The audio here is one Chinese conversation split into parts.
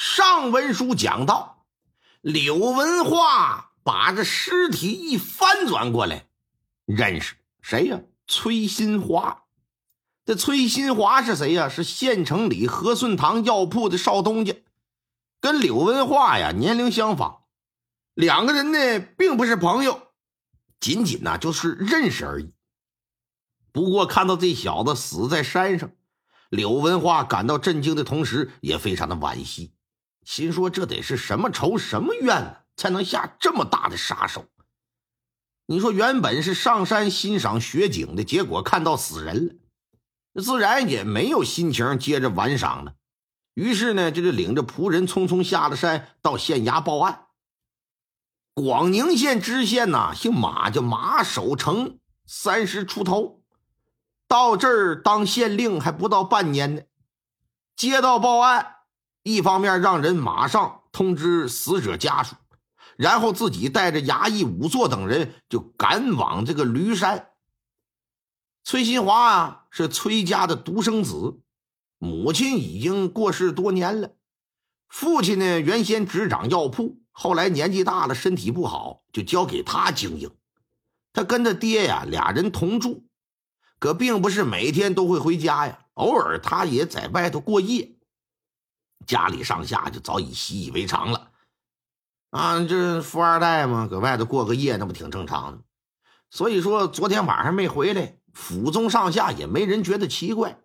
上文书讲到，柳文化把这尸体一翻转过来，认识谁呀？崔新华。这崔新华是谁呀？是县城里和顺堂药铺的少东家，跟柳文化呀年龄相仿。两个人呢，并不是朋友，仅仅呢就是认识而已。不过看到这小子死在山上，柳文化感到震惊的同时，也非常的惋惜，心说这得是什么仇什么怨，才能下这么大的杀手？你说原本是上山欣赏雪景的，结果看到死人了，自然也没有心情接着玩赏了。于是呢，这就领着仆人匆匆下了山，到县衙报案。广宁县知县呐，姓马，叫马守成，三十出头，到这儿当县令还不到半年呢。接到报案，一方面让人马上通知死者家属，然后自己带着衙役仵作等人就赶往这个驴山。崔新华啊，是崔家的独生子，母亲已经过世多年了，父亲呢，原先执掌药铺。后来年纪大了，身体不好，就交给他经营。他跟他爹呀，俩人同住，可并不是每天都会回家呀。偶尔他也在外头过夜，家里上下就早已习以为常了。啊，这富二代嘛，搁外头过个夜，那不挺正常的？所以说，昨天晚上没回来，府中上下也没人觉得奇怪。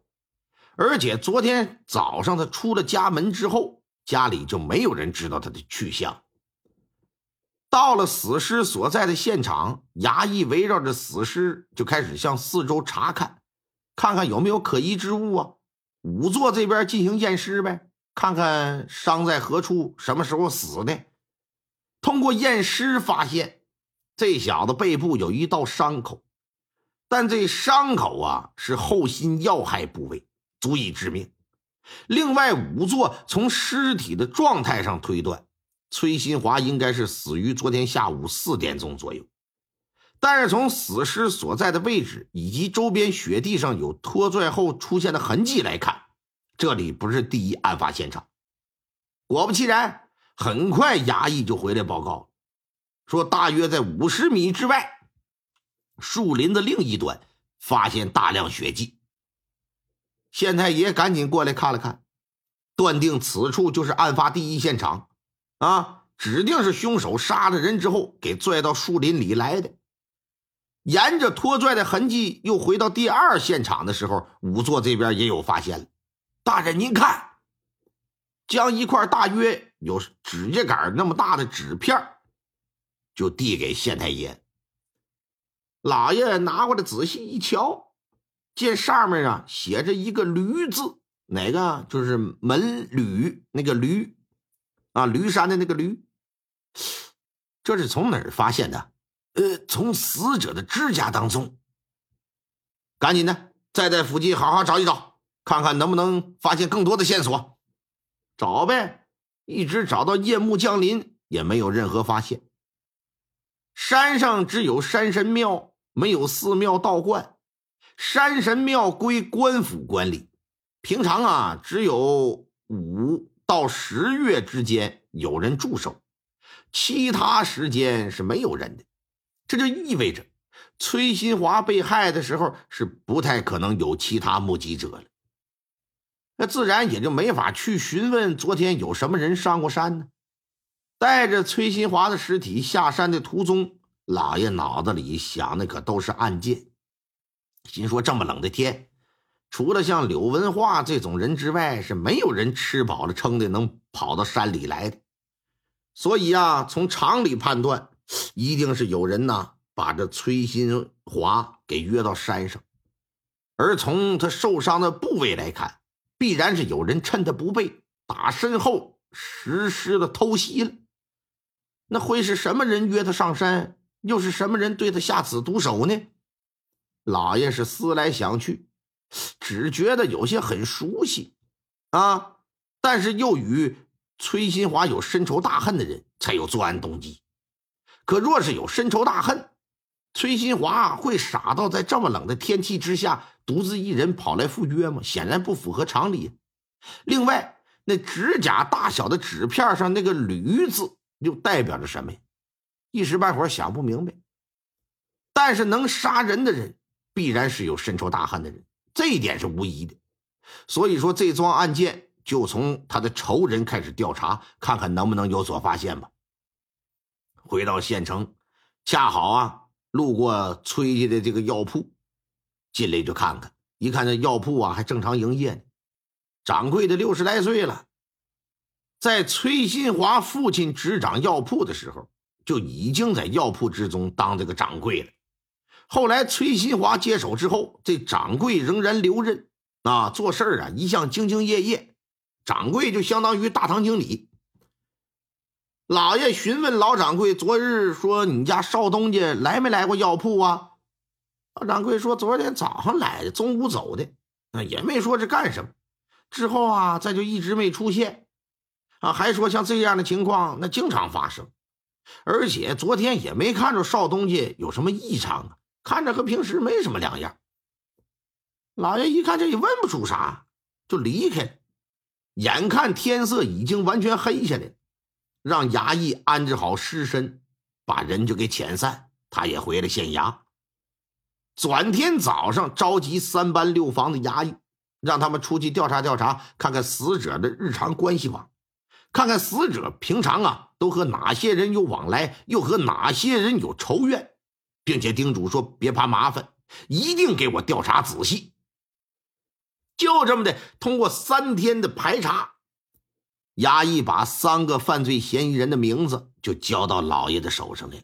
而且昨天早上他出了家门之后，家里就没有人知道他的去向。到了死尸所在的现场，衙役围绕着死尸就开始向四周查看，看看有没有可疑之物啊。仵作这边进行验尸呗，看看伤在何处，什么时候死的。通过验尸发现，这小子背部有一道伤口，但这伤口啊是后心要害部位，足以致命。另外，五座从尸体的状态上推断。崔新华应该是死于昨天下午四点钟左右，但是从死尸所在的位置以及周边雪地上有拖拽后出现的痕迹来看，这里不是第一案发现场。果不其然，很快衙役就回来报告，说大约在五十米之外，树林的另一端发现大量血迹。县太爷赶紧过来看了看，断定此处就是案发第一现场。啊，指定是凶手杀了人之后给拽到树林里来的。沿着拖拽的痕迹又回到第二现场的时候，仵作这边也有发现了。大人，您看，将一块大约有指甲盖那么大的纸片就递给县太爷。老爷拿过来仔细一瞧，见上面啊写着一个“驴”字，哪个？就是门驴那个“驴”。啊，驴山的那个驴，这是从哪儿发现的？呃，从死者的指甲当中。赶紧的，再在附近好好找一找，看看能不能发现更多的线索。找呗，一直找到夜幕降临，也没有任何发现。山上只有山神庙，没有寺庙道观。山神庙归官府管理，平常啊，只有五。到十月之间有人驻守，其他时间是没有人的。这就意味着崔新华被害的时候是不太可能有其他目击者了。那自然也就没法去询问昨天有什么人上过山呢。带着崔新华的尸体下山的途中，老爷脑子里想的可都是案件，心说这么冷的天。除了像柳文化这种人之外，是没有人吃饱了撑的能跑到山里来的。所以啊，从常理判断，一定是有人呢把这崔新华给约到山上。而从他受伤的部位来看，必然是有人趁他不备，打身后实施了偷袭了。那会是什么人约他上山？又是什么人对他下此毒手呢？老爷是思来想去。只觉得有些很熟悉，啊，但是又与崔新华有深仇大恨的人才有作案动机。可若是有深仇大恨，崔新华会傻到在这么冷的天气之下独自一人跑来赴约吗？显然不符合常理。另外，那指甲大小的纸片上那个“驴”字又代表着什么呀？一时半会儿想不明白。但是能杀人的人，必然是有深仇大恨的人，这一点是无疑的。所以说，这桩案件就从他的仇人开始调查，看看能不能有所发现吧。回到县城，恰好啊，路过崔家的这个药铺，进来就看看。一看这药铺啊，还正常营业呢。掌柜的六十来岁了，在崔新华父亲执掌药铺的时候，就已经在药铺之中当这个掌柜了。后来崔新华接手之后，这掌柜仍然留任啊，做事啊一向兢兢业业。掌柜就相当于大堂经理。老爷询问老掌柜，昨日说你家少东家来没来过药铺啊？老掌柜说昨天早上来的，中午走的，啊也没说是干什么。之后啊，再就一直没出现，啊还说像这样的情况那经常发生，而且昨天也没看着少东家有什么异常啊。看着和平时没什么两样。老爷一看这也问不出啥，就离开。眼看天色已经完全黑下来，让衙役安置好尸身，把人就给遣散。他也回了县衙。转天早上，召集三班六房的衙役，让他们出去调查调查，看看死者的日常关系网，看看死者平常啊都和哪些人有往来，又和哪些人有仇怨。并且叮嘱说：“别怕麻烦，一定给我调查仔细。”就这么的，通过三天的排查，衙役把三个犯罪嫌疑人的名字就交到老爷的手上来。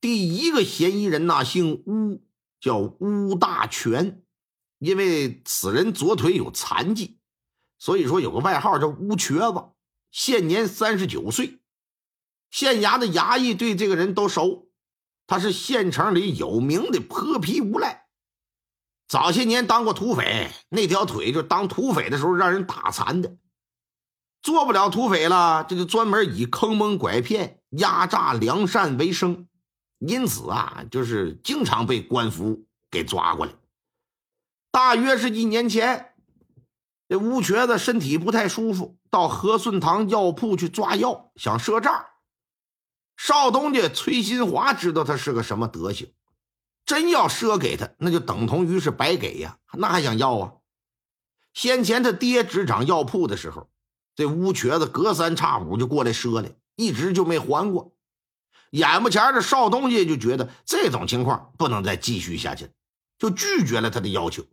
第一个嫌疑人呐，姓乌，叫乌大全，因为此人左腿有残疾，所以说有个外号叫乌瘸子。现年三十九岁，县衙的衙役对这个人都熟。他是县城里有名的泼皮无赖，早些年当过土匪，那条腿就当土匪的时候让人打残的，做不了土匪了，这就专门以坑蒙拐骗、压榨良善为生，因此啊，就是经常被官府给抓过来。大约是一年前，这乌瘸子身体不太舒服，到和顺堂药铺去抓药，想赊账。少东家崔新华知道他是个什么德行，真要赊给他，那就等同于是白给呀，那还想要啊？先前他爹执掌药铺的时候，这乌瘸子隔三差五就过来赊来，一直就没还过。眼不前的少东家就觉得这种情况不能再继续下去了，就拒绝了他的要求，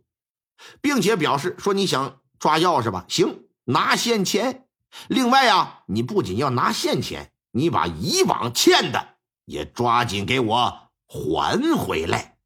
并且表示说：“你想抓药是吧？行，拿现钱。另外啊，你不仅要拿现钱。”你把以往欠的也抓紧给我还回来。